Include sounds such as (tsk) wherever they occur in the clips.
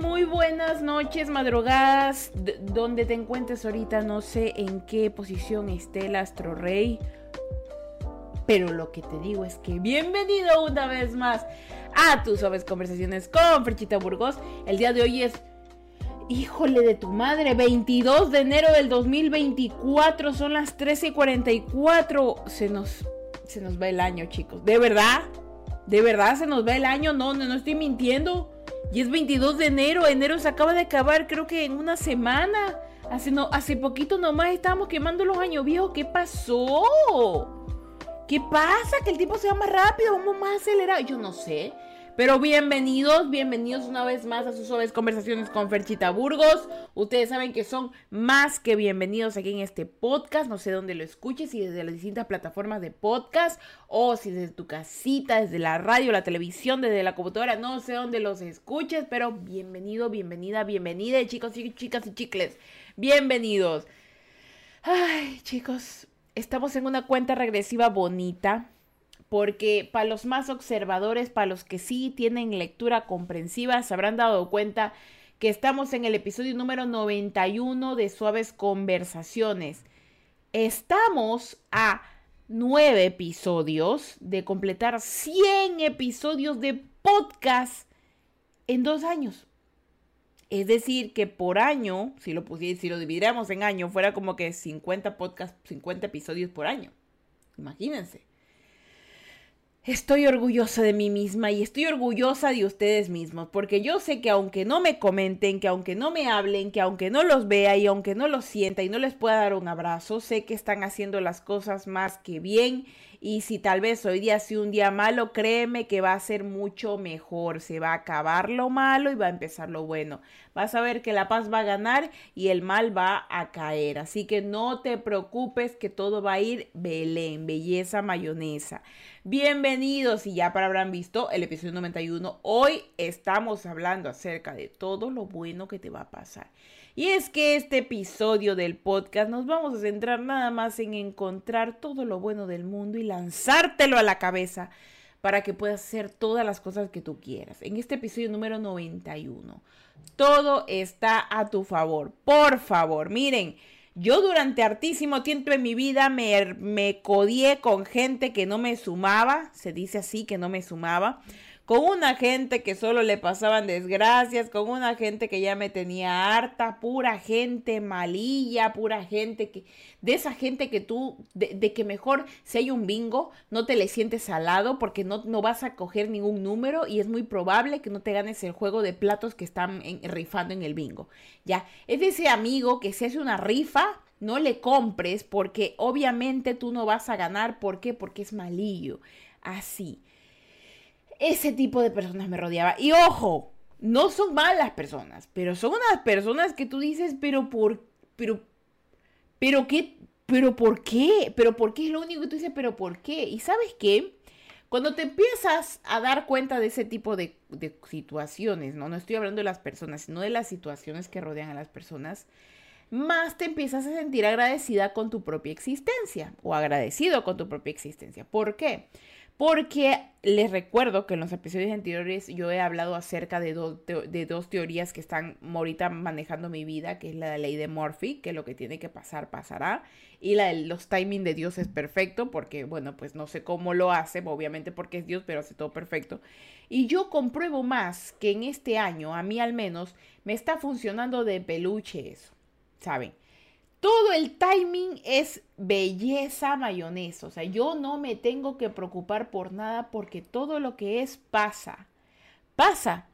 muy buenas noches, madrugadas, donde te encuentres ahorita, no sé en qué posición esté el Astro Rey. Pero lo que te digo es que bienvenido una vez más a tus suaves conversaciones con Frechita Burgos. El día de hoy es, híjole de tu madre, 22 de enero del 2024, son las 13:44. Se nos, se nos va el año, chicos. ¿De verdad? ¿De verdad se nos va el año? No, no, no estoy mintiendo. Y es 22 de enero. Enero se acaba de acabar, creo que en una semana. Hace, hace poquito nomás estábamos quemando los años viejos. ¿Qué pasó? ¿Qué pasa? Que el tiempo se va más rápido, vamos más acelerado. Yo no sé. Pero bienvenidos, bienvenidos una vez más a sus suaves conversaciones con Ferchita Burgos. Ustedes saben que son más que bienvenidos aquí en este podcast. No sé dónde lo escuches, si desde las distintas plataformas de podcast o si desde tu casita, desde la radio, la televisión, desde la computadora. No sé dónde los escuches, pero bienvenido, bienvenida, bienvenida, chicos y chicas y chicles. Bienvenidos. Ay, chicos, estamos en una cuenta regresiva bonita porque para los más observadores, para los que sí tienen lectura comprensiva, se habrán dado cuenta que estamos en el episodio número 91 de Suaves Conversaciones. Estamos a nueve episodios de completar 100 episodios de podcast en dos años. Es decir, que por año, si lo, si lo dividiéramos en año, fuera como que 50 podcasts, 50 episodios por año. Imagínense. Estoy orgullosa de mí misma y estoy orgullosa de ustedes mismos, porque yo sé que aunque no me comenten, que aunque no me hablen, que aunque no los vea y aunque no los sienta y no les pueda dar un abrazo, sé que están haciendo las cosas más que bien y si tal vez hoy día sea un día malo, créeme que va a ser mucho mejor. Se va a acabar lo malo y va a empezar lo bueno. Vas a ver que la paz va a ganar y el mal va a caer. Así que no te preocupes que todo va a ir Belén, belleza mayonesa. Bienvenidos y ya para habrán visto el episodio 91. Hoy estamos hablando acerca de todo lo bueno que te va a pasar. Y es que este episodio del podcast nos vamos a centrar nada más en encontrar todo lo bueno del mundo y lanzártelo a la cabeza para que puedas hacer todas las cosas que tú quieras. En este episodio número 91, todo está a tu favor. Por favor, miren, yo durante hartísimo tiempo en mi vida me, me codié con gente que no me sumaba, se dice así, que no me sumaba con una gente que solo le pasaban desgracias, con una gente que ya me tenía harta, pura gente malilla, pura gente que, de esa gente que tú, de, que mejor si hay un bingo, no te le sientes al lado porque no, no vas a coger ningún número y es muy probable que no te ganes el juego de platos que están rifando en el bingo. Ya, es de ese amigo que se hace una rifa, no le compres porque obviamente tú no vas a ganar. ¿Por qué? Porque es malillo. Así. Ese tipo de personas me rodeaba. Y ojo, no son malas personas, pero son unas personas que tú dices, pero por, pero, pero qué, pero por qué, pero por qué es lo único que tú dices, pero por qué. Y sabes qué, cuando te empiezas a dar cuenta de ese tipo de, de situaciones, ¿no? No estoy hablando de las personas, sino de las situaciones que rodean a las personas, más te empiezas a sentir agradecida con tu propia existencia o agradecido con tu propia existencia. ¿Por qué? Porque les recuerdo que en los episodios anteriores yo he hablado acerca de, de dos teorías que están ahorita manejando mi vida, que es la ley de Murphy, que lo que tiene que pasar pasará, y la de los timing de Dios es perfecto, porque bueno, pues no sé cómo lo hace, obviamente porque es Dios, pero hace todo perfecto. Y yo compruebo más que en este año, a mí al menos, me está funcionando de peluche eso, ¿saben? Todo el timing es belleza mayonesa. O sea, yo no me tengo que preocupar por nada porque todo lo que es pasa. Pasa.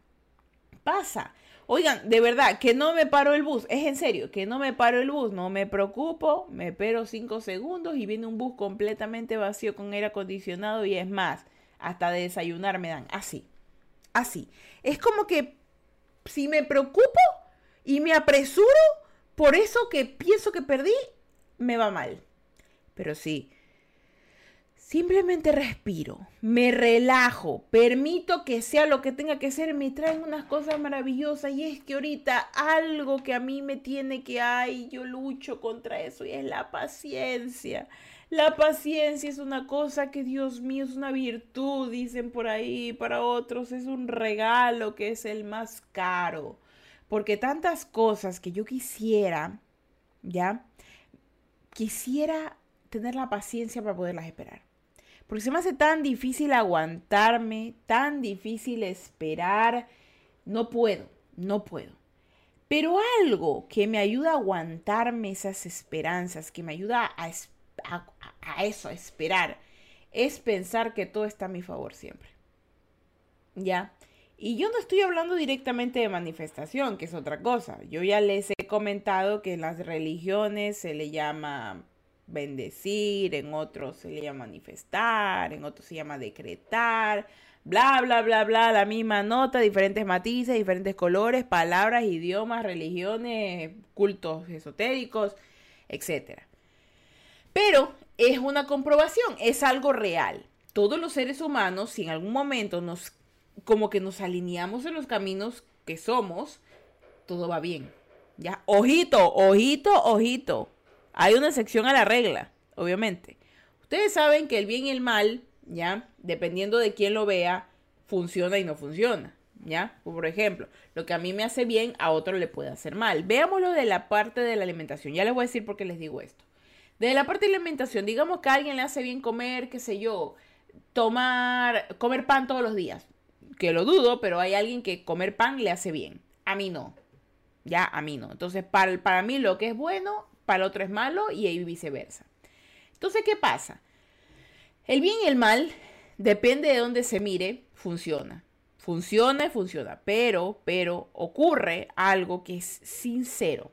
Pasa. Oigan, de verdad, que no me paro el bus. Es en serio, que no me paro el bus. No me preocupo. Me espero cinco segundos y viene un bus completamente vacío con aire acondicionado y es más, hasta de desayunar me dan. Así. Así. Es como que si me preocupo y me apresuro, por eso que pienso que perdí, me va mal. Pero sí, Simplemente respiro, me relajo, permito que sea lo que tenga que ser, me traen unas cosas maravillosas y es que ahorita algo que a mí me tiene que hay, yo lucho contra eso y es la paciencia. La paciencia es una cosa que Dios mío es una virtud, dicen por ahí, para otros es un regalo que es el más caro. Porque tantas cosas que yo quisiera, ¿ya? Quisiera tener la paciencia para poderlas esperar. Porque se me hace tan difícil aguantarme, tan difícil esperar. No puedo, no puedo. Pero algo que me ayuda a aguantarme esas esperanzas, que me ayuda a, a, eso, a esperar, es pensar que todo está a mi favor siempre. ¿Ya? Y yo no estoy hablando directamente de manifestación, que es otra cosa. Yo ya les he comentado que en las religiones se le llama bendecir, en otros se le llama manifestar, en otros se llama decretar, bla, bla, bla, bla, la misma nota, diferentes matices, diferentes colores, palabras, idiomas, religiones, cultos esotéricos, etc. Pero es una comprobación, es algo real. Todos los seres humanos, si en algún momento nos, como que nos alineamos en los caminos que somos, todo va bien. Ya, ojito, ojito, ojito. Hay una excepción a la regla, obviamente. Ustedes saben que el bien y el mal, ¿ya? Dependiendo de quién lo vea, funciona y no funciona, ¿ya? Por ejemplo, lo que a mí me hace bien, a otro le puede hacer mal. Veámoslo de la parte de la alimentación. Ya les voy a decir por qué les digo esto. De la parte de la alimentación, digamos que a alguien le hace bien comer, qué sé yo, tomar, comer pan todos los días. Que lo dudo, pero hay alguien que comer pan le hace bien. A mí no. Ya, a mí no. Entonces, para, para mí lo que es bueno para el otro es malo y viceversa. Entonces, ¿qué pasa? El bien y el mal, depende de dónde se mire, funciona. Funciona y funciona, pero, pero ocurre algo que es sincero.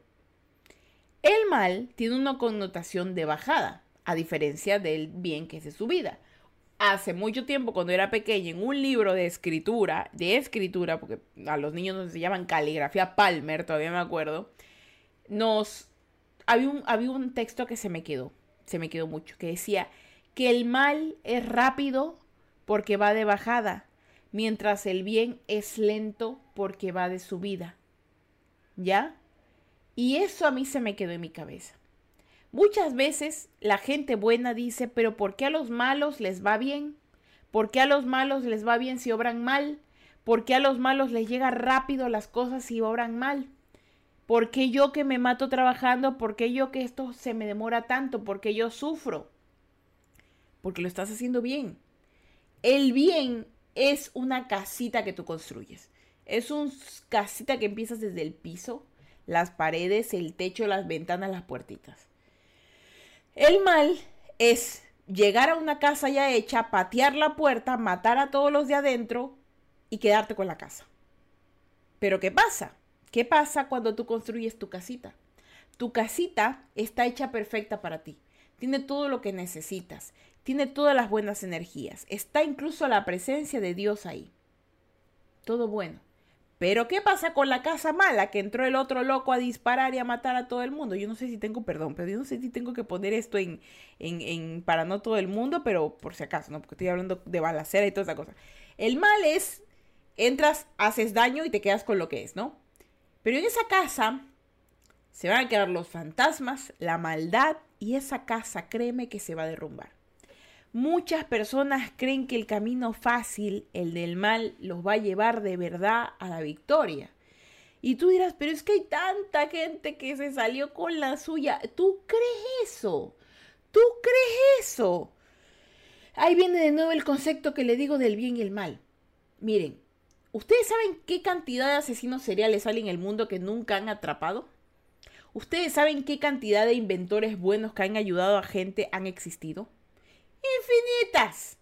El mal tiene una connotación de bajada, a diferencia del bien que es de su vida. Hace mucho tiempo, cuando era pequeña, en un libro de escritura, de escritura, porque a los niños no se llaman caligrafía Palmer, todavía me acuerdo, nos había un, había un texto que se me quedó, se me quedó mucho, que decía que el mal es rápido porque va de bajada, mientras el bien es lento porque va de subida. ¿Ya? Y eso a mí se me quedó en mi cabeza. Muchas veces la gente buena dice, pero ¿por qué a los malos les va bien? ¿Por qué a los malos les va bien si obran mal? ¿Por qué a los malos les llega rápido las cosas si obran mal? ¿Por qué yo que me mato trabajando? ¿Por qué yo que esto se me demora tanto? ¿Por qué yo sufro? Porque lo estás haciendo bien. El bien es una casita que tú construyes. Es una casita que empiezas desde el piso, las paredes, el techo, las ventanas, las puertitas. El mal es llegar a una casa ya hecha, patear la puerta, matar a todos los de adentro y quedarte con la casa. Pero ¿qué pasa? ¿Qué pasa cuando tú construyes tu casita? Tu casita está hecha perfecta para ti. Tiene todo lo que necesitas. Tiene todas las buenas energías. Está incluso la presencia de Dios ahí. Todo bueno. Pero ¿qué pasa con la casa mala que entró el otro loco a disparar y a matar a todo el mundo? Yo no sé si tengo, perdón, pero yo no sé si tengo que poner esto en, en, en para no todo el mundo, pero por si acaso, ¿no? Porque estoy hablando de balacera y toda esa cosa. El mal es, entras, haces daño y te quedas con lo que es, ¿no? Pero en esa casa se van a quedar los fantasmas, la maldad y esa casa, créeme que se va a derrumbar. Muchas personas creen que el camino fácil, el del mal, los va a llevar de verdad a la victoria. Y tú dirás, pero es que hay tanta gente que se salió con la suya. ¿Tú crees eso? ¿Tú crees eso? Ahí viene de nuevo el concepto que le digo del bien y el mal. Miren, ¿Ustedes saben qué cantidad de asesinos seriales hay en el mundo que nunca han atrapado? ¿Ustedes saben qué cantidad de inventores buenos que han ayudado a gente han existido? Infinitas.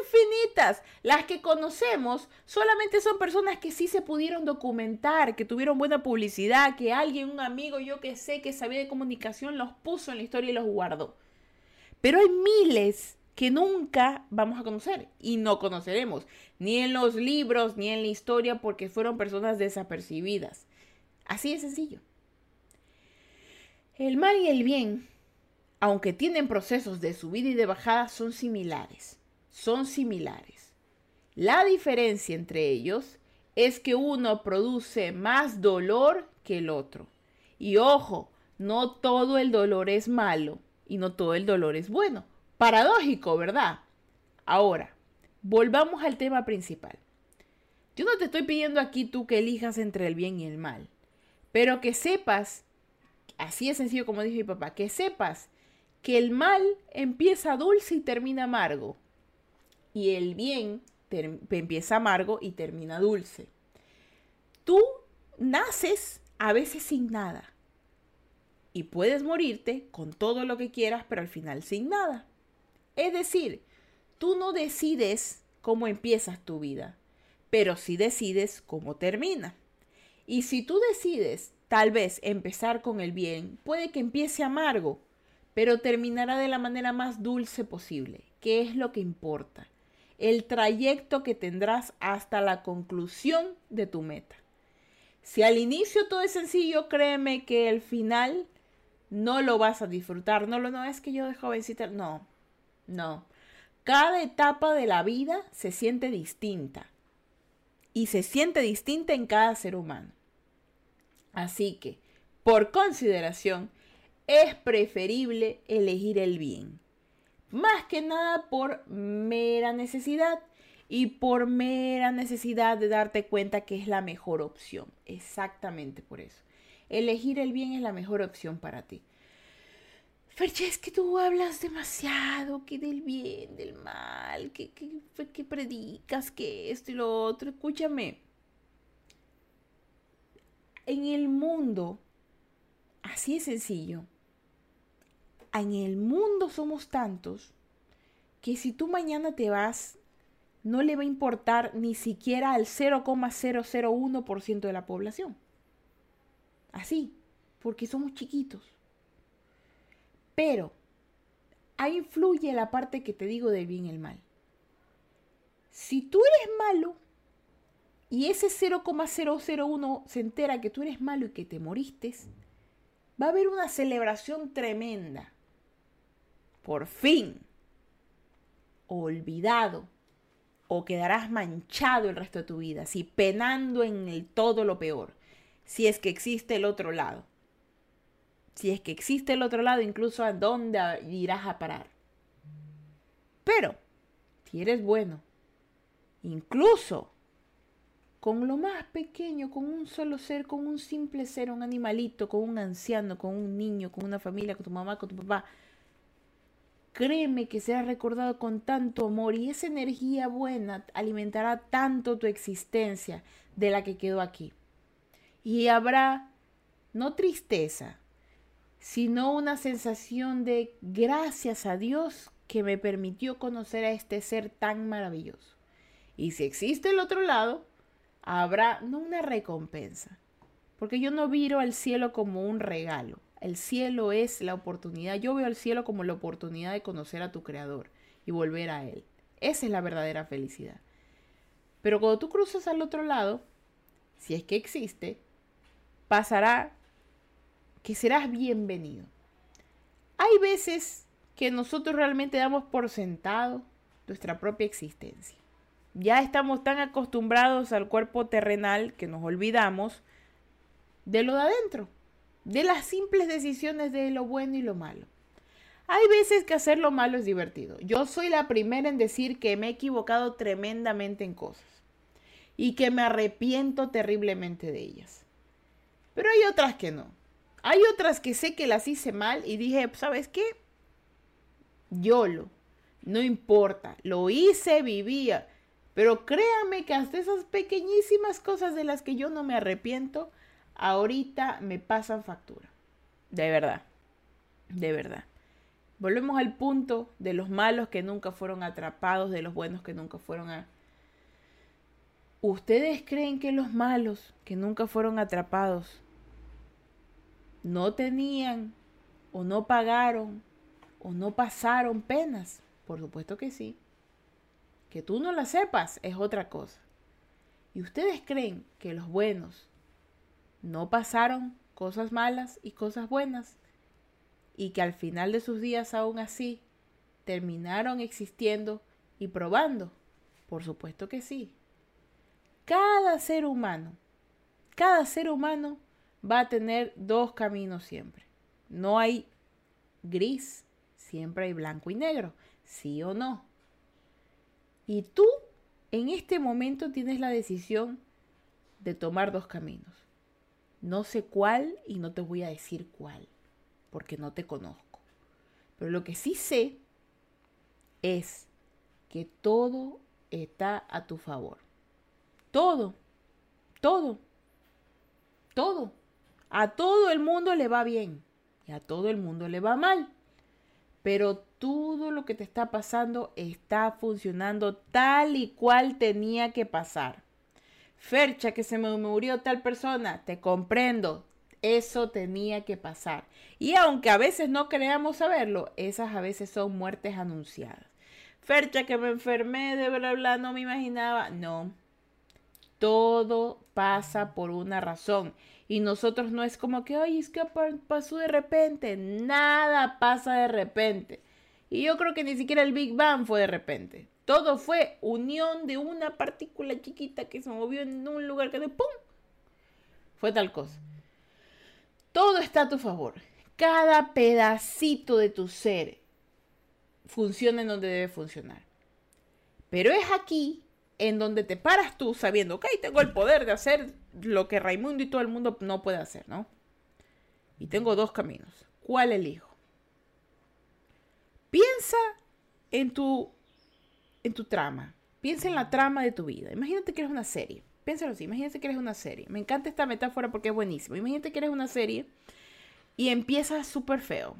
Infinitas. Las que conocemos solamente son personas que sí se pudieron documentar, que tuvieron buena publicidad, que alguien, un amigo, yo que sé, que sabía de comunicación, los puso en la historia y los guardó. Pero hay miles que nunca vamos a conocer y no conoceremos, ni en los libros, ni en la historia, porque fueron personas desapercibidas. Así de sencillo. El mal y el bien, aunque tienen procesos de subida y de bajada, son similares. Son similares. La diferencia entre ellos es que uno produce más dolor que el otro. Y ojo, no todo el dolor es malo y no todo el dolor es bueno. Paradójico, ¿verdad? Ahora, volvamos al tema principal. Yo no te estoy pidiendo aquí tú que elijas entre el bien y el mal, pero que sepas, así es sencillo como dijo mi papá, que sepas que el mal empieza dulce y termina amargo, y el bien empieza amargo y termina dulce. Tú naces a veces sin nada, y puedes morirte con todo lo que quieras, pero al final sin nada. Es decir, tú no decides cómo empiezas tu vida, pero sí decides cómo termina. Y si tú decides tal vez empezar con el bien, puede que empiece amargo, pero terminará de la manera más dulce posible, que es lo que importa, el trayecto que tendrás hasta la conclusión de tu meta. Si al inicio todo es sencillo, créeme que el final no lo vas a disfrutar. No, lo no es que yo de jovencita, no, no. Cada etapa de la vida se siente distinta y se siente distinta en cada ser humano. Así que, por consideración, es preferible elegir el bien. Más que nada por mera necesidad y por mera necesidad de darte cuenta que es la mejor opción. Exactamente por eso. Elegir el bien es la mejor opción para ti. Ferche, es que tú hablas demasiado, que del bien, del mal, que, que, predicas, que esto y lo otro. Escúchame. En el mundo, así es sencillo, en el mundo somos tantos que si tú mañana te vas, no le va a importar ni siquiera al 0,001% de la población. Así, porque somos chiquitos. Pero ahí influye la parte que te digo del bien y el mal. Si tú eres malo y ese 0,001 se entera que tú eres malo y que te moriste, va a haber una celebración tremenda. Por fin. Olvidado. O quedarás manchado el resto de tu vida, así penando en el todo lo peor, si es que existe el otro lado si es que existe el otro lado, incluso a dónde irás a parar. Pero, si eres bueno, incluso con lo más pequeño, con un solo ser, con un simple ser, un animalito, con un anciano, con un niño, con una familia, con tu mamá, con tu papá, créeme que será recordado con tanto amor y esa energía buena alimentará tanto tu existencia de la que quedó aquí. Y habrá no tristeza, sino una sensación de gracias a Dios que me permitió conocer a este ser tan maravilloso. Y si existe el otro lado, habrá no una recompensa, porque yo no viro al cielo como un regalo. El cielo es la oportunidad. Yo veo al cielo como la oportunidad de conocer a tu creador y volver a él. Esa es la verdadera felicidad. Pero cuando tú cruzas al otro lado, si es que existe, pasará que serás bienvenido. Hay veces que nosotros realmente damos por sentado nuestra propia existencia. Ya estamos tan acostumbrados al cuerpo terrenal que nos olvidamos de lo de adentro, de las simples decisiones de lo bueno y lo malo. Hay veces que hacer lo malo es divertido. Yo soy la primera en decir que me he equivocado tremendamente en cosas y que me arrepiento terriblemente de ellas. Pero hay otras que no. Hay otras que sé que las hice mal y dije, ¿sabes qué? YOLO, no importa, lo hice, vivía. Pero créanme que hasta esas pequeñísimas cosas de las que yo no me arrepiento, ahorita me pasan factura. De verdad, de verdad. Volvemos al punto de los malos que nunca fueron atrapados, de los buenos que nunca fueron a... ¿Ustedes creen que los malos que nunca fueron atrapados no tenían o no pagaron o no pasaron penas? Por supuesto que sí. Que tú no la sepas es otra cosa. ¿Y ustedes creen que los buenos no pasaron cosas malas y cosas buenas? y que al final de sus días aún así terminaron existiendo y probando? Por supuesto que sí. Cada ser humano, cada ser humano va a tener dos caminos siempre. No hay gris, siempre hay blanco y negro, sí o no. Y tú en este momento tienes la decisión de tomar dos caminos. No sé cuál y no te voy a decir cuál, porque no te conozco. Pero lo que sí sé es que todo está a tu favor. Todo, todo, todo. A todo el mundo le va bien y a todo el mundo le va mal. Pero todo lo que te está pasando está funcionando tal y cual tenía que pasar. Fercha, que se me murió tal persona, te comprendo. Eso tenía que pasar. Y aunque a veces no creamos saberlo, esas a veces son muertes anunciadas. Fercha, que me enfermé de bla bla, no me imaginaba. No. Todo pasa por una razón. Y nosotros no es como que, ay, es que pasó de repente. Nada pasa de repente. Y yo creo que ni siquiera el Big Bang fue de repente. Todo fue unión de una partícula chiquita que se movió en un lugar que de ¡pum! Fue tal cosa. Todo está a tu favor. Cada pedacito de tu ser funciona en donde debe funcionar. Pero es aquí en donde te paras tú sabiendo, ok, tengo el poder de hacer lo que Raimundo y todo el mundo no puede hacer, ¿no? Y tengo dos caminos. ¿Cuál elijo? Piensa en tu, en tu trama. Piensa en la trama de tu vida. Imagínate que eres una serie. Piénsalo así. Imagínate que eres una serie. Me encanta esta metáfora porque es buenísima. Imagínate que eres una serie y empiezas súper feo.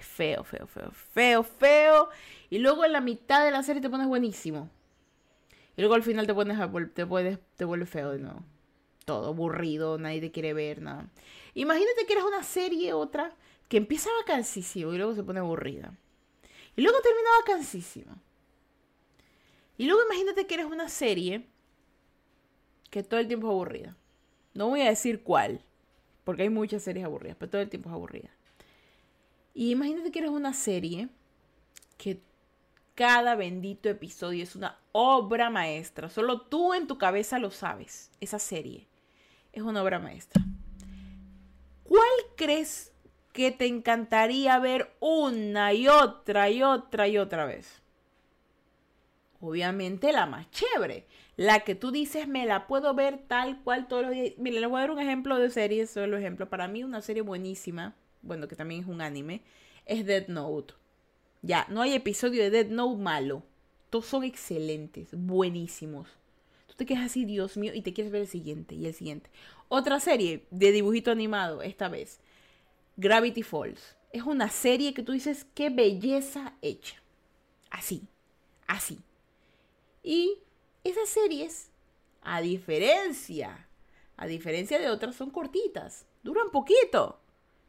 Feo, feo, feo, feo, feo. Y luego en la mitad de la serie te pones buenísimo. Y luego al final te pones te, puedes, te vuelve feo de nuevo. Todo aburrido, nadie te quiere ver, nada. Imagínate que eres una serie, otra, que empieza vacancísimo y luego se pone aburrida. Y luego termina vacancísima. Y luego imagínate que eres una serie que todo el tiempo es aburrida. No voy a decir cuál, porque hay muchas series aburridas, pero todo el tiempo es aburrida. Y imagínate que eres una serie que cada bendito episodio es una obra maestra. Solo tú en tu cabeza lo sabes. Esa serie es una obra maestra. ¿Cuál crees que te encantaría ver una y otra y otra y otra vez? Obviamente la más chévere. La que tú dices, me la puedo ver tal cual todos los días. Mira, les voy a dar un ejemplo de serie, solo ejemplo. Para mí una serie buenísima, bueno, que también es un anime, es Dead Note. Ya, no hay episodio de Dead Note malo. Todos son excelentes, buenísimos. Tú te quedas así, Dios mío, y te quieres ver el siguiente y el siguiente. Otra serie de dibujito animado, esta vez. Gravity Falls. Es una serie que tú dices, qué belleza hecha. Así, así. Y esas series, a diferencia, a diferencia de otras, son cortitas. Duran poquito.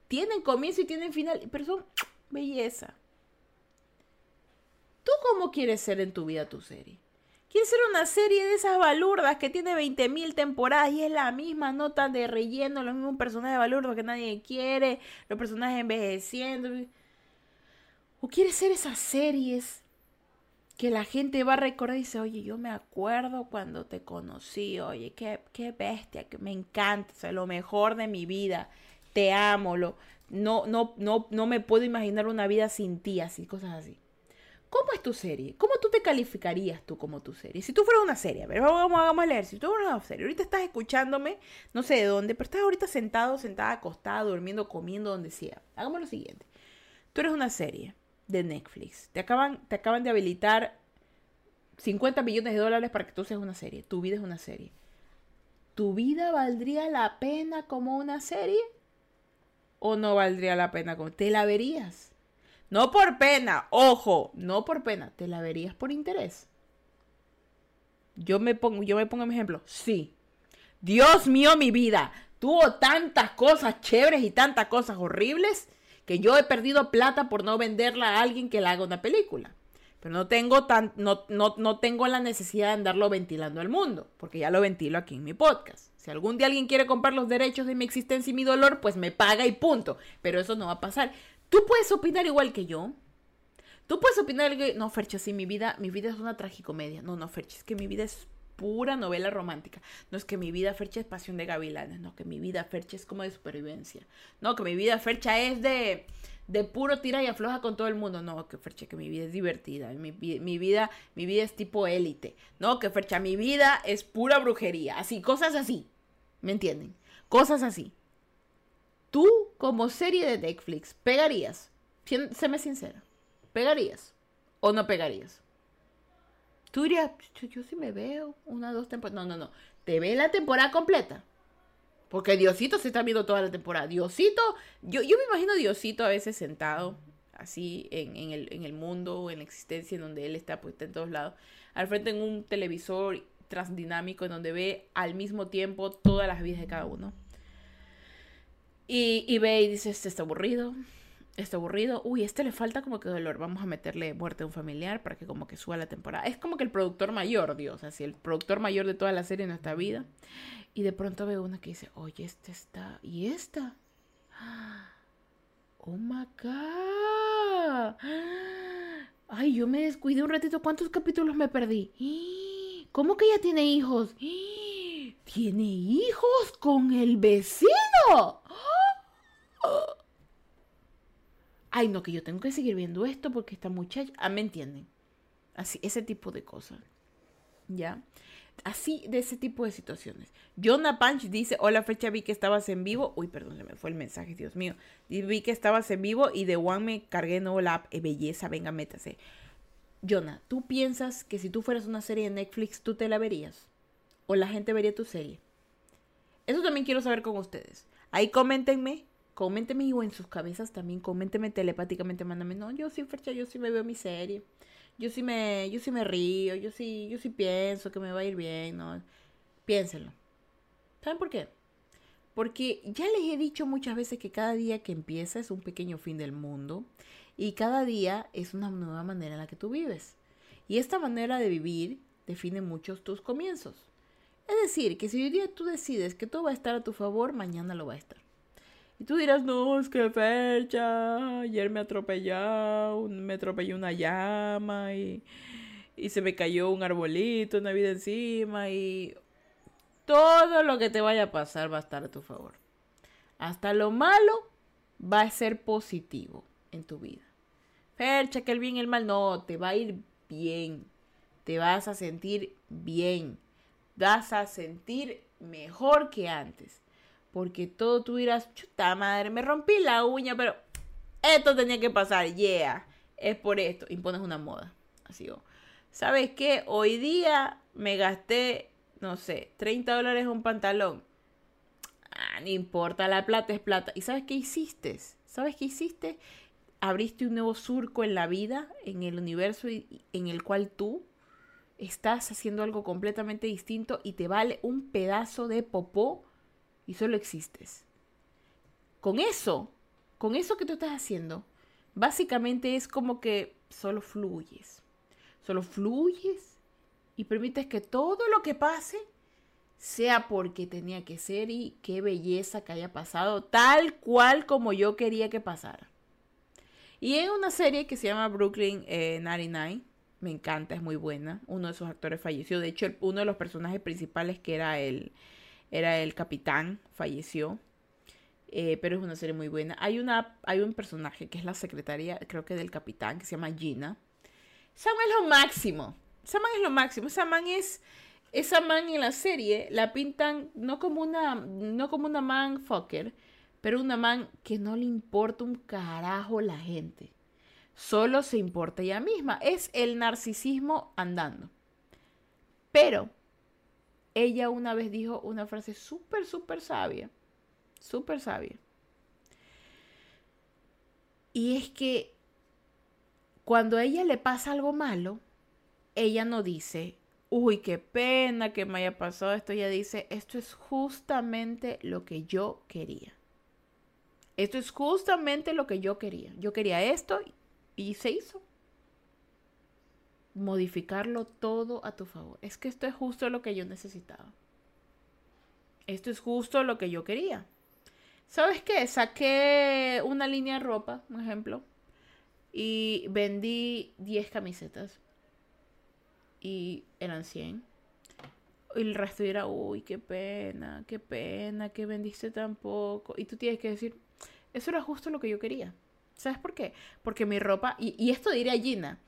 Tienen comienzo y tienen final, pero son (tsk) belleza. ¿Tú cómo quieres ser en tu vida tu serie? ¿Quieres ser una serie de esas balurdas que tiene 20.000 temporadas y es la misma nota de relleno, los mismos personajes balurdos que nadie quiere, los personajes envejeciendo? ¿O quieres ser esas series que la gente va a recordar y dice, oye, yo me acuerdo cuando te conocí, oye, qué, qué bestia, que me encanta, es lo mejor de mi vida, te amo, lo, no, no, no, no me puedo imaginar una vida sin ti, así, cosas así. ¿Cómo es tu serie? ¿Cómo tú te calificarías tú como tu serie? Si tú fueras una serie, a ver, vamos, vamos a leer. Si tú fueras una serie, ahorita estás escuchándome, no sé de dónde, pero estás ahorita sentado, sentada, acostado, durmiendo, comiendo, donde sea. Hagamos lo siguiente. Tú eres una serie de Netflix. Te acaban, te acaban de habilitar 50 millones de dólares para que tú seas una serie. Tu vida es una serie. ¿Tu vida valdría la pena como una serie? ¿O no valdría la pena como... ¿Te la verías? No por pena, ojo, no por pena, te la verías por interés. Yo me pongo, yo me pongo mi ejemplo, sí. Dios mío, mi vida, tuvo tantas cosas chéveres y tantas cosas horribles que yo he perdido plata por no venderla a alguien que le haga una película. Pero no tengo, tan, no, no, no tengo la necesidad de andarlo ventilando al mundo, porque ya lo ventilo aquí en mi podcast. Si algún día alguien quiere comprar los derechos de mi existencia y mi dolor, pues me paga y punto. Pero eso no va a pasar. Tú puedes opinar igual que yo. Tú puedes opinar que no, Fercha, sí, mi vida, mi vida es una tragicomedia. No, no, Fercha, es que mi vida es pura novela romántica. No es que mi vida Fercha es pasión de gavilanes, no, que mi vida Fercha es como de supervivencia. No, que mi vida Fercha es de de puro tira y afloja con todo el mundo. No, que Fercha, que mi vida es divertida. Mi, mi vida, mi vida es tipo élite. No, que Fercha, mi vida es pura brujería. Así, cosas así. ¿Me entienden? Cosas así. Tú, como serie de Netflix, ¿pegarías? Séme sincera. ¿Pegarías? ¿O no pegarías? Tú dirías, yo, sí me veo una, dos temporadas. No, no, no. Te ve la temporada completa. Porque Diosito se está viendo toda la temporada. Diosito, yo, yo me imagino Diosito a veces sentado así en, el, en el mundo, en la existencia, en donde él está, pues está en todos lados, al frente en un televisor transdinámico en donde ve al mismo tiempo todas las vidas de cada uno. Y, y ve y dice, este está aburrido, está aburrido, uy, este le falta como que dolor, vamos a meterle muerte a un familiar para que como que suba la temporada. Es como que el productor mayor, Dios, así el productor mayor de toda la serie en nuestra vida. Y de pronto veo una que dice, oye, este está, ¿y esta? (gasps) Oh my God. (gasps) Ay, yo me descuidé un ratito. ¿Cuántos capítulos me perdí? (gasps) ¿Cómo que ella tiene hijos? ¿Tiene hijos con el vecino? Ay, no, que yo tengo que seguir viendo esto porque esta muchacha... Ah, ¿me entienden? Así, ese tipo de cosas. ¿Ya? Así, de ese tipo de situaciones. Jonah Punch dice, hola fecha, vi que estabas en vivo. Uy, perdón, se me fue el mensaje, Dios mío. Vi que estabas en vivo y de One me cargué nuevo la app. Eh, belleza, venga, métase. Jonah, ¿tú piensas que si tú fueras una serie de Netflix, tú te la verías? ¿O la gente vería tu serie? Eso también quiero saber con ustedes. Ahí coméntenme, coméntenme o en sus cabezas también, coméntenme telepáticamente, mándame, no, yo sí, Fercha, yo sí me veo mi serie yo sí me, yo sí me río, yo sí, yo sí pienso que me va a ir bien, ¿no? Piénsenlo. ¿Saben por qué? Porque ya les he dicho muchas veces que cada día que empieza es un pequeño fin del mundo y cada día es una nueva manera en la que tú vives. Y esta manera de vivir define muchos tus comienzos. Es decir, que si hoy día tú decides que todo va a estar a tu favor, mañana lo va a estar. Y tú dirás, no, es que fecha, ayer me atropelló, me atropelló una llama y, y se me cayó un arbolito, una vida encima y todo lo que te vaya a pasar va a estar a tu favor. Hasta lo malo va a ser positivo en tu vida. Fecha, que el bien y el mal, no, te va a ir bien. Te vas a sentir bien. Vas a sentir mejor que antes. Porque todo tú dirás, chuta madre, me rompí la uña, pero esto tenía que pasar, yeah, es por esto. Impones una moda. Así o, ¿sabes qué? Hoy día me gasté, no sé, 30 dólares un pantalón. Ah, no importa, la plata es plata. ¿Y sabes qué hiciste? ¿Sabes qué hiciste? Abriste un nuevo surco en la vida, en el universo en el cual tú estás haciendo algo completamente distinto y te vale un pedazo de popó y solo existes. Con eso, con eso que tú estás haciendo, básicamente es como que solo fluyes. Solo fluyes y permites que todo lo que pase sea porque tenía que ser y qué belleza que haya pasado, tal cual como yo quería que pasara. Y en una serie que se llama Brooklyn 99, eh, me encanta, es muy buena. Uno de sus actores falleció. De hecho, uno de los personajes principales, que era el, era el capitán, falleció. Eh, pero es una serie muy buena. Hay, una, hay un personaje que es la secretaria, creo que del capitán, que se llama Gina. Esa es lo máximo. Esa es lo máximo. Esa man es. Esa man en la serie la pintan no como una. No como una man fucker. Pero una man que no le importa un carajo la gente. Solo se importa ella misma. Es el narcisismo andando. Pero ella una vez dijo una frase súper, súper sabia, súper sabia. Y es que cuando a ella le pasa algo malo, ella no dice, uy, qué pena que me haya pasado esto. Ella dice, esto es justamente lo que yo quería. Esto es justamente lo que yo quería. Yo quería esto y se hizo modificarlo todo a tu favor. Es que esto es justo lo que yo necesitaba. Esto es justo lo que yo quería. ¿Sabes qué? Saqué una línea de ropa, un ejemplo, y vendí 10 camisetas. Y eran 100. Y el resto era, uy, qué pena, qué pena, que vendiste tan poco. Y tú tienes que decir, eso era justo lo que yo quería. ¿Sabes por qué? Porque mi ropa, y, y esto diría Gina,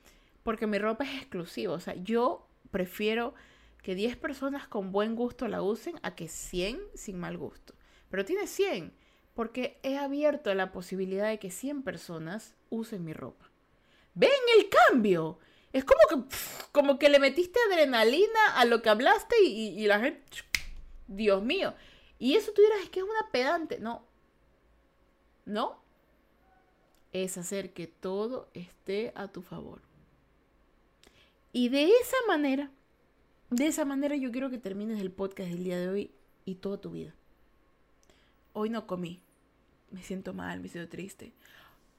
porque mi ropa es exclusiva. O sea, yo prefiero que 10 personas con buen gusto la usen a que 100 sin mal gusto. Pero tiene 100 porque he abierto la posibilidad de que 100 personas usen mi ropa. ¡Ven el cambio! Es como que, como que le metiste adrenalina a lo que hablaste y, y la gente, Dios mío. Y eso tú dirás, es que es una pedante. No. No. Es hacer que todo esté a tu favor. Y de esa manera, de esa manera yo quiero que termines el podcast del día de hoy y toda tu vida. Hoy no comí. Me siento mal, me siento triste.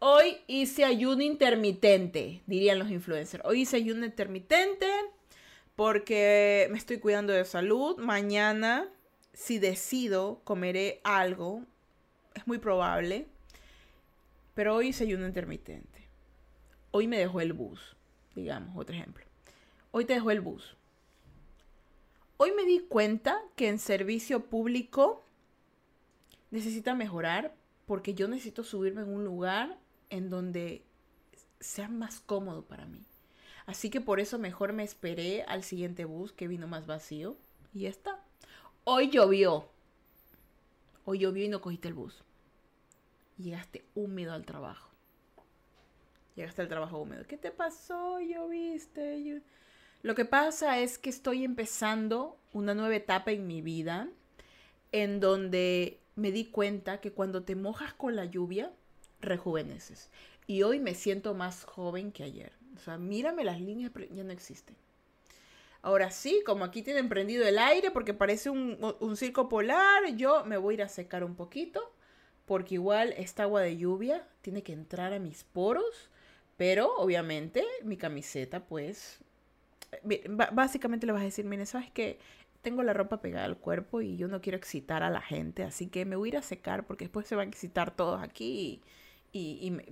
Hoy hice ayuno intermitente, dirían los influencers. Hoy hice ayuno intermitente porque me estoy cuidando de salud. Mañana, si decido, comeré algo. Es muy probable. Pero hoy hice ayuno intermitente. Hoy me dejó el bus, digamos, otro ejemplo. Hoy te dejó el bus. Hoy me di cuenta que en servicio público necesita mejorar porque yo necesito subirme en un lugar en donde sea más cómodo para mí. Así que por eso mejor me esperé al siguiente bus que vino más vacío y ya está. Hoy llovió. Hoy llovió y no cogiste el bus. Llegaste húmedo al trabajo. Llegaste al trabajo húmedo. ¿Qué te pasó? ¿Lloviste? Lo que pasa es que estoy empezando una nueva etapa en mi vida en donde me di cuenta que cuando te mojas con la lluvia, rejuveneces. Y hoy me siento más joven que ayer. O sea, mírame las líneas, ya no existen. Ahora sí, como aquí tienen prendido el aire porque parece un, un, circo polar, yo me voy a ir a secar un poquito porque igual esta agua de lluvia tiene que entrar a mis poros, pero obviamente mi camiseta pues básicamente le vas a decir, mire, ¿sabes qué? Tengo la ropa pegada al cuerpo y yo no quiero excitar a la gente, así que me voy a ir a secar porque después se van a excitar todos aquí y,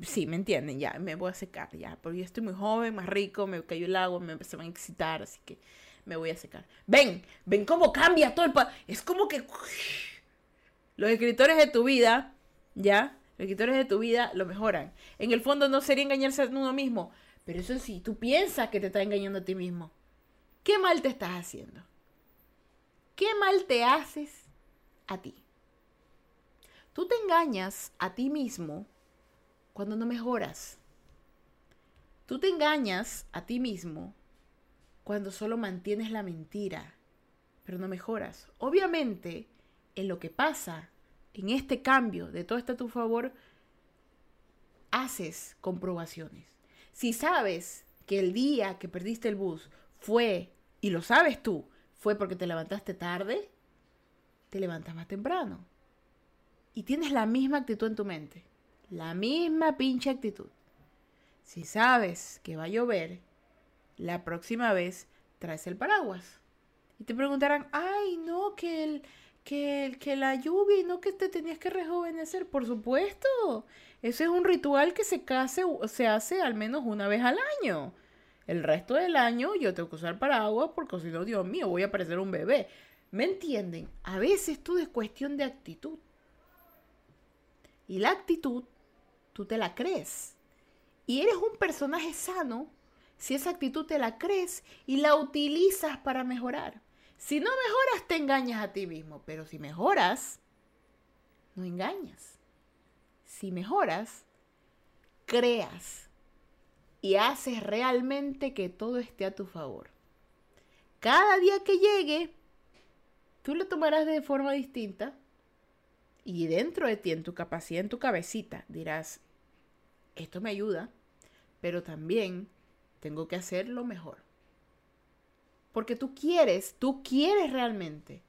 y, sí, me entienden, ya, me voy a secar, ya, porque yo estoy muy joven, más rico, me cayó el agua, me, se van a excitar, así que me voy a secar. Ven, ven cómo cambia todo el... es como que (sniffs) los escritores de tu vida, ya, los escritores de tu vida lo mejoran. En el fondo no sería engañarse a uno mismo, pero eso sí, tú piensas que te está engañando a ti mismo. ¿Qué mal te estás haciendo? ¿Qué mal te haces a ti? Tú te engañas a ti mismo cuando no mejoras. Tú te engañas a ti mismo cuando solo mantienes la mentira, pero no mejoras. Obviamente, en lo que pasa, en este cambio de todo está a tu favor, haces comprobaciones. Si sabes que el día que perdiste el bus fue, y lo sabes tú, fue porque te levantaste tarde, te levantas más temprano. Y tienes la misma actitud en tu mente. La misma pinche actitud. Si sabes que va a llover, la próxima vez traes el paraguas. Y te preguntarán, ay, no, que el, que, que la lluvia y no que te tenías que rejuvenecer. Por supuesto, ese es un ritual que se, case, se hace al menos una vez al año. El resto del año yo tengo que usar paraguas porque si no, Dios mío, voy a parecer un bebé. ¿Me entienden? A veces todo es cuestión de actitud. Y la actitud, tú te la crees. Y eres un personaje sano si esa actitud te la crees y la utilizas para mejorar. Si no mejoras, te engañas a ti mismo, pero si mejoras, no engañas. Si mejoras, creas y haces realmente que todo esté a tu favor. Cada día que llegue, tú lo tomarás de forma distinta y dentro de ti, en tu capacidad, en tu cabecita, dirás, esto me ayuda, pero también tengo que hacerlo mejor. Porque tú quieres, tú quieres realmente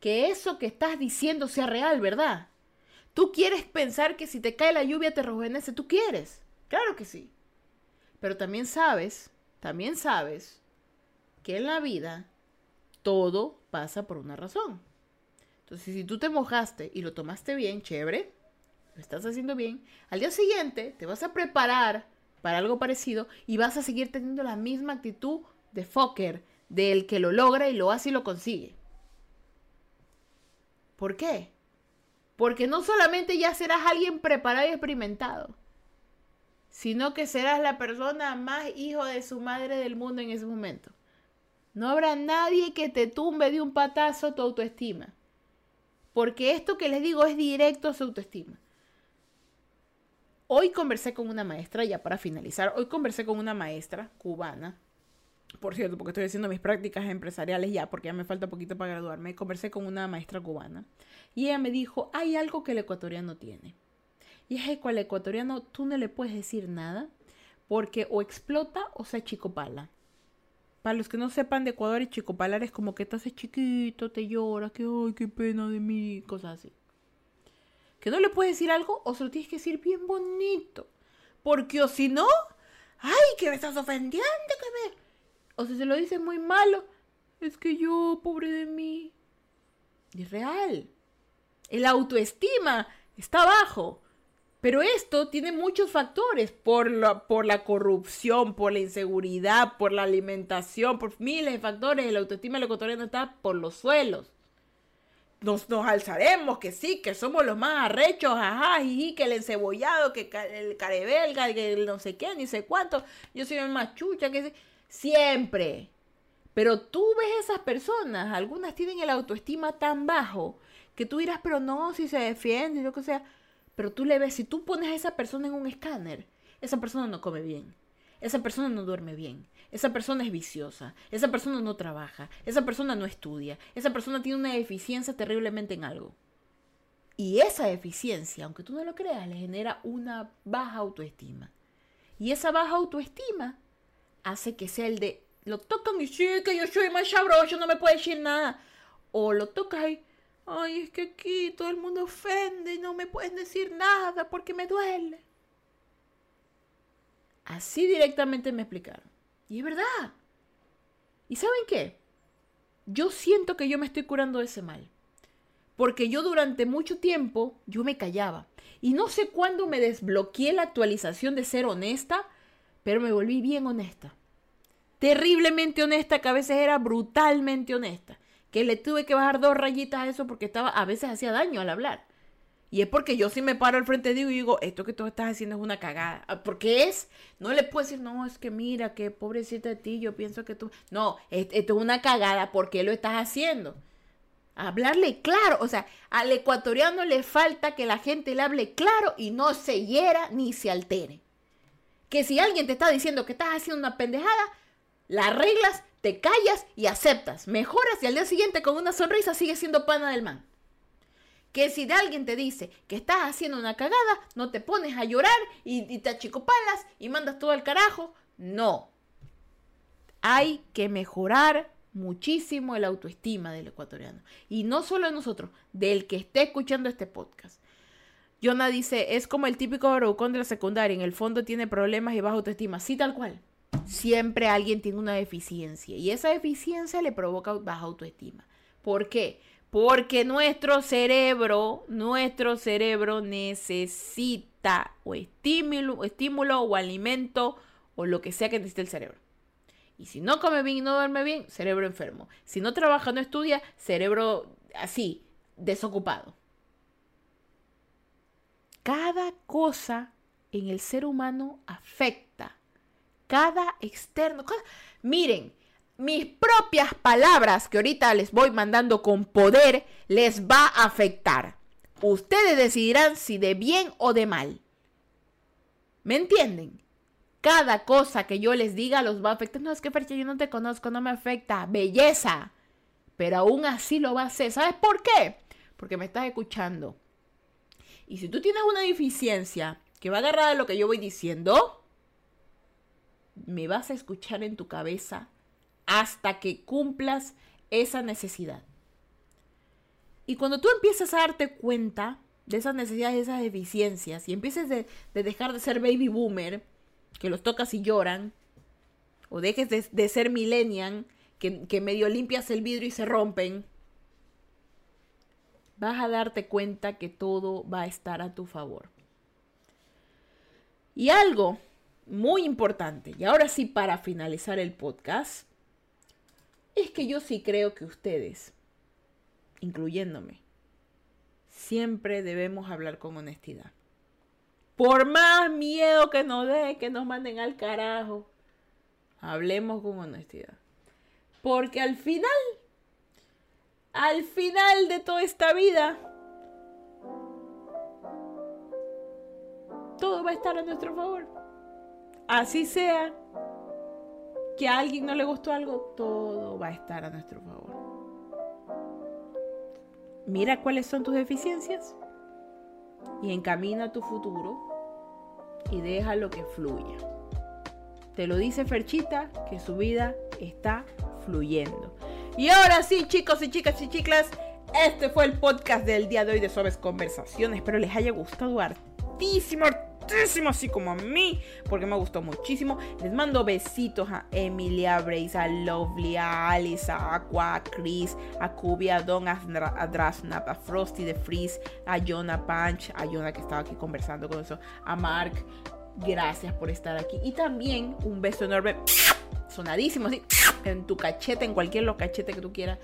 que eso que estás diciendo sea real, ¿verdad? Tú quieres pensar que si te cae la lluvia te rejuvenece, tú quieres. Claro que sí. Pero también sabes, también sabes que en la vida todo pasa por una razón. Entonces, si tú te mojaste y lo tomaste bien, chévere, lo estás haciendo bien, al día siguiente te vas a preparar para algo parecido y vas a seguir teniendo la misma actitud de fucker, del que lo logra y lo hace y lo consigue. ¿Por qué? Porque no solamente ya serás alguien preparado y experimentado, sino que serás la persona más hijo de su madre del mundo en ese momento. No habrá nadie que te tumbe de un patazo tu autoestima. Porque esto que les digo es directo a su autoestima. Hoy conversé con una maestra, ya para finalizar, hoy conversé con una maestra cubana por cierto, porque estoy haciendo mis prácticas empresariales ya, porque ya me falta poquito para graduarme, conversé con una maestra cubana y ella me dijo, hay algo que el ecuatoriano tiene. Y es que al ecuatoriano tú no le puedes decir nada porque o explota o se chicopala. Para los que no sepan de Ecuador, y chicopalar es como que haces chiquito, te lloras, que ay, qué pena de mí, cosas así. Que no le puedes decir algo o se lo tienes que decir bien bonito. Porque o si no, ay, que me estás ofendiendo, que me o si se lo dice muy malo, es que yo, pobre de mí. Es real. El autoestima está bajo. Pero esto tiene muchos factores, por la, por la corrupción, por la inseguridad, por la alimentación, por miles de factores. El autoestima ecuatoriano está por los suelos. Nos, nos, alzaremos, que sí, que somos los más arrechos, ajá, y que el encebollado, que el carebelga, que el no sé qué, ni sé cuánto. Yo soy el más chucha, que Siempre. Pero tú ves esas personas, algunas tienen el autoestima tan bajo que tú dirás, pero no, si se defiende, lo que sea. Pero tú le ves, si tú pones a esa persona en un escáner, esa persona no come bien, esa persona no duerme bien, esa persona es viciosa, esa persona no trabaja, esa persona no estudia, esa persona tiene una deficiencia terriblemente en algo. Y esa deficiencia, aunque tú no lo creas, le genera una baja autoestima. Y esa baja autoestima hace que sea el de lo tocan y sí, que yo soy más sabroso, no me puede decir nada. O lo tocas y, ay, es que aquí todo el mundo ofende y no me pueden decir nada porque me duele. Así directamente me explicaron. Y es verdad. ¿Y saben qué? Yo siento que yo me estoy curando de ese mal. Porque yo durante mucho tiempo, yo me callaba. Y no sé cuándo me desbloqueé la actualización de ser honesta pero me volví bien honesta. Terriblemente honesta, que a veces era brutalmente honesta. Que le tuve que bajar dos rayitas a eso porque estaba, a veces hacía daño al hablar. Y es porque yo sí me paro al frente de y digo, esto que tú estás haciendo es una cagada. Ah, porque es, no le puedo decir, no, es que mira, que pobrecita de ti, yo pienso que tú. No, esto es una cagada, ¿por qué lo estás haciendo? Hablarle claro, o sea, al ecuatoriano le falta que la gente le hable claro y no se hiera ni se altere que si alguien te está diciendo que estás haciendo una pendejada, la arreglas, te callas y aceptas. Mejoras y al día siguiente con una sonrisa sigues siendo pana del man. Que si de alguien te dice que estás haciendo una cagada, no te pones a llorar y, y te achicopalas y mandas todo al carajo. No. Hay que mejorar muchísimo el autoestima del ecuatoriano. Y no solo nosotros, del que esté escuchando este podcast. Jonah dice, es como el típico bravucón de la secundaria, en el fondo tiene problemas y baja autoestima. Sí, tal cual. Siempre alguien tiene una deficiencia y esa deficiencia le provoca baja autoestima. ¿Por qué? Porque nuestro cerebro, nuestro cerebro necesita o estímulo, estímulo o alimento o lo que sea que necesite el cerebro. Y si no come bien y no duerme bien, cerebro enfermo. Si no trabaja, no estudia, cerebro así, desocupado. Cada cosa en el ser humano afecta. Cada externo. Miren, mis propias palabras que ahorita les voy mandando con poder les va a afectar. Ustedes decidirán si de bien o de mal. ¿Me entienden? Cada cosa que yo les diga los va a afectar. No, es que Fercha, yo no te conozco, no me afecta. Belleza. Pero aún así lo va a hacer. ¿Sabes por qué? Porque me estás escuchando. Y si tú tienes una deficiencia que va agarrada de lo que yo voy diciendo, me vas a escuchar en tu cabeza hasta que cumplas esa necesidad. Y cuando tú empiezas a darte cuenta de esas necesidades, de esas deficiencias, y empieces de, dejar de ser baby boomer, que los tocas y lloran, o dejes de, ser millennial, que medio limpias el vidrio y se rompen, vas a darte cuenta que todo va a estar a tu favor. Y algo muy importante, y ahora sí para finalizar el podcast, es que yo sí creo que ustedes, incluyéndome, siempre debemos hablar con honestidad. Por más miedo que nos dé, que nos manden al carajo, hablemos con honestidad. Porque al final, al final de toda esta vida, todo va a estar a nuestro favor. Así sea que a alguien no le gustó algo, todo va a estar a nuestro favor. Mira cuáles son tus deficiencias y encamina tu futuro y déjalo que fluya. Te lo dice Ferchita que su vida está fluyendo. Y ahora sí, chicos y chicas y chiclas, este fue el podcast del día de hoy de Suaves Conversaciones. Espero les haya gustado hartísimo, así como a mí, porque me gustó muchísimo. Les mando besitos a Emilia, a Brace, a Lovely, a Alice, a Aqua, a Chris, a Cubia, a Don, a, Drasnap, a Frosty the Freeze, a Jonah Punch, a Jonah que estaba aquí conversando con eso, a Mark. Gracias por estar aquí. Y también un beso enorme, sonadísimo, así, en tu cachete, en cualquier lo cachete que tú quieras,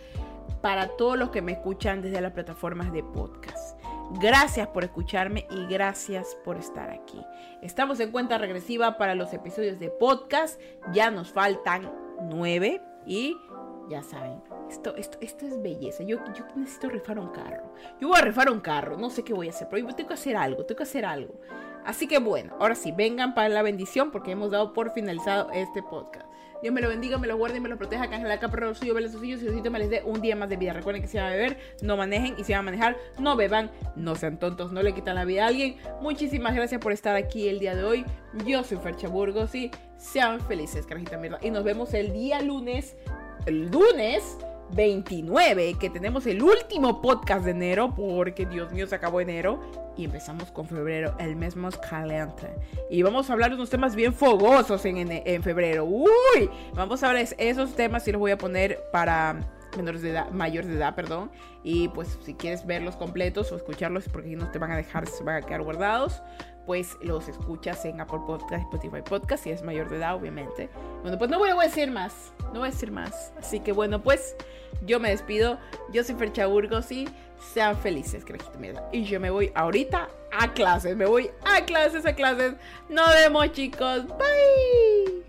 para todos los que me escuchan desde las plataformas de podcast. Gracias por escucharme y gracias por estar aquí. Estamos en cuenta regresiva para los episodios de podcast. Ya nos faltan nueve y ya saben, esto, esto, esto es belleza. Yo, yo necesito rifar un carro. Yo voy a rifar un carro. No sé qué voy a hacer, pero tengo que hacer algo. Tengo que hacer algo. Así que bueno, ahora sí, vengan para la bendición porque hemos dado por finalizado este podcast. Dios me lo bendiga, me lo guarde y me lo proteja. Que la capa los suyo, vele sus hijos y Diosito me les dé un día más de vida. Recuerden que si van a beber, no manejen y si van a manejar, no beban, no sean tontos, no le quitan la vida a alguien. Muchísimas gracias por estar aquí el día de hoy. Yo soy Fercha Burgos y sean felices, carajita mierda. Y nos vemos el día lunes, el lunes 29, que tenemos el último podcast de enero, porque Dios mío, se acabó enero. Y empezamos con febrero, el mes más caliente. Y vamos a hablar de unos temas bien fogosos en, en, febrero. Uy, vamos a hablar esos temas y los voy a poner para menores de edad, mayores de edad, perdón. Y pues si quieres verlos completos o escucharlos, porque no te van a dejar, se van a quedar guardados, pues los escuchas en Apple Podcast, Spotify Podcast, si es mayor de edad, obviamente. Bueno, pues no voy a decir más, no voy a decir más. Así que bueno, pues yo me despido. Yo soy Fercha Burgos y sean felices, crejito mierda. Y yo me voy ahorita a clases, me voy a clases, a clases. Nos vemos, chicos. Bye.